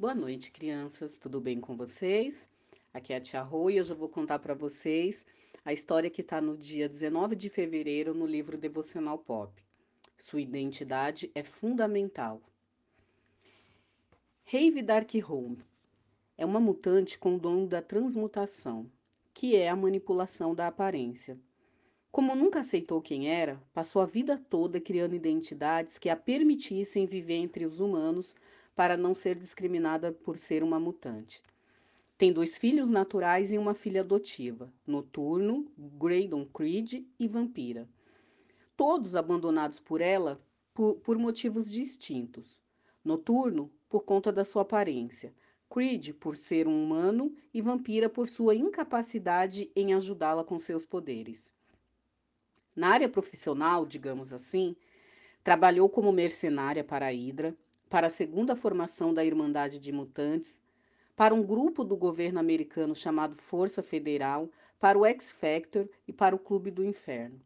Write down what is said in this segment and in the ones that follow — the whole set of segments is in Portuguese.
Boa noite, crianças. Tudo bem com vocês? Aqui é a Tia Rô e hoje eu vou contar para vocês a história que está no dia 19 de fevereiro no livro Devocional Pop. Sua identidade é fundamental. Rave Darkholme é uma mutante com o dom da transmutação, que é a manipulação da aparência. Como nunca aceitou quem era, passou a vida toda criando identidades que a permitissem viver entre os humanos para não ser discriminada por ser uma mutante. Tem dois filhos naturais e uma filha adotiva, Noturno, Graydon Creed e Vampira. Todos abandonados por ela por, por motivos distintos. Noturno, por conta da sua aparência, Creed, por ser um humano, e Vampira, por sua incapacidade em ajudá-la com seus poderes. Na área profissional, digamos assim, trabalhou como mercenária para a Hydra, para a segunda formação da Irmandade de Mutantes, para um grupo do governo americano chamado Força Federal, para o X-Factor e para o Clube do Inferno.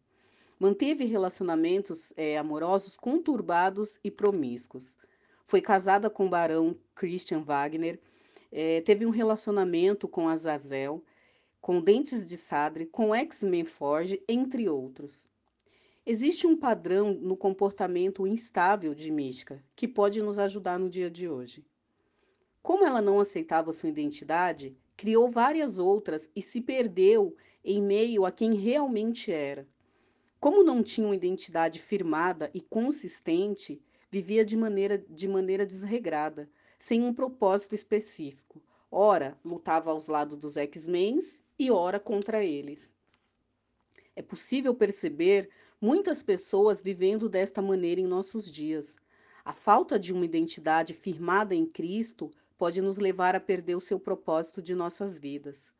Manteve relacionamentos é, amorosos conturbados e promíscuos. Foi casada com o barão Christian Wagner, é, teve um relacionamento com Azazel, com Dentes de Sadre, com X-Men Forge, entre outros. Existe um padrão no comportamento instável de Mística que pode nos ajudar no dia de hoje. Como ela não aceitava sua identidade, criou várias outras e se perdeu em meio a quem realmente era. Como não tinha uma identidade firmada e consistente, vivia de maneira, de maneira desregrada, sem um propósito específico. Ora, lutava aos lados dos X-Men e ora contra eles. É possível perceber muitas pessoas vivendo desta maneira em nossos dias. A falta de uma identidade firmada em Cristo pode nos levar a perder o seu propósito de nossas vidas.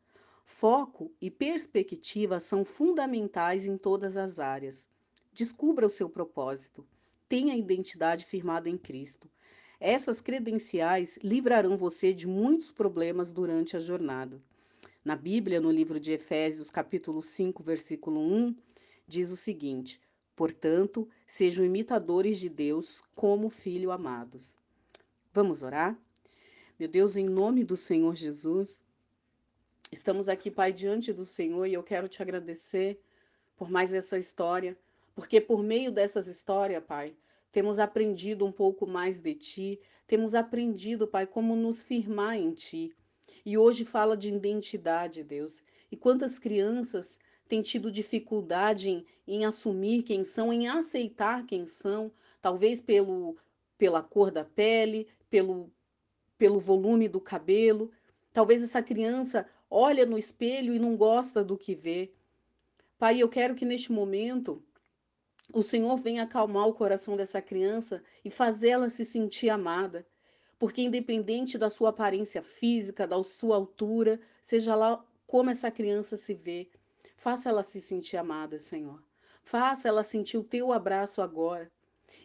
Foco e perspectiva são fundamentais em todas as áreas. Descubra o seu propósito. Tenha a identidade firmada em Cristo. Essas credenciais livrarão você de muitos problemas durante a jornada. Na Bíblia, no livro de Efésios, capítulo 5, versículo 1, diz o seguinte: Portanto, sejam imitadores de Deus como filho amados. Vamos orar? Meu Deus, em nome do Senhor Jesus, estamos aqui, Pai, diante do Senhor e eu quero te agradecer por mais essa história, porque por meio dessas histórias, Pai, temos aprendido um pouco mais de Ti, temos aprendido, Pai, como nos firmar em Ti. E hoje fala de identidade, Deus. E quantas crianças têm tido dificuldade em, em assumir quem são, em aceitar quem são, talvez pelo, pela cor da pele, pelo, pelo volume do cabelo. Talvez essa criança olha no espelho e não gosta do que vê. Pai, eu quero que neste momento o Senhor venha acalmar o coração dessa criança e fazê-la se sentir amada porque independente da sua aparência física, da sua altura, seja lá como essa criança se vê, faça ela se sentir amada, Senhor. Faça ela sentir o teu abraço agora.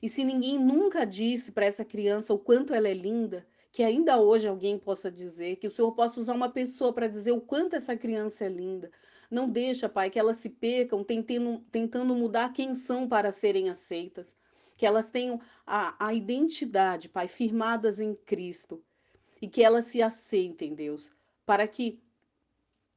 E se ninguém nunca disse para essa criança o quanto ela é linda, que ainda hoje alguém possa dizer, que o Senhor possa usar uma pessoa para dizer o quanto essa criança é linda. Não deixa, Pai, que elas se percam tentando, tentando mudar quem são para serem aceitas que elas tenham a, a identidade, Pai, firmadas em Cristo e que elas se aceitem, Deus, para que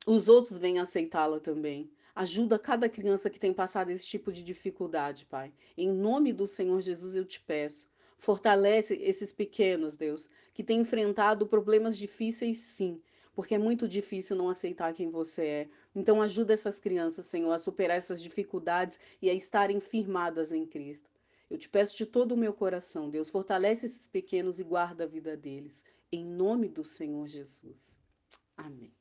os outros venham aceitá-la também. Ajuda cada criança que tem passado esse tipo de dificuldade, Pai. Em nome do Senhor Jesus eu te peço. Fortalece esses pequenos, Deus, que têm enfrentado problemas difíceis, sim, porque é muito difícil não aceitar quem você é. Então ajuda essas crianças, Senhor, a superar essas dificuldades e a estarem firmadas em Cristo. Eu te peço de todo o meu coração, Deus, fortalece esses pequenos e guarda a vida deles. Em nome do Senhor Jesus. Amém.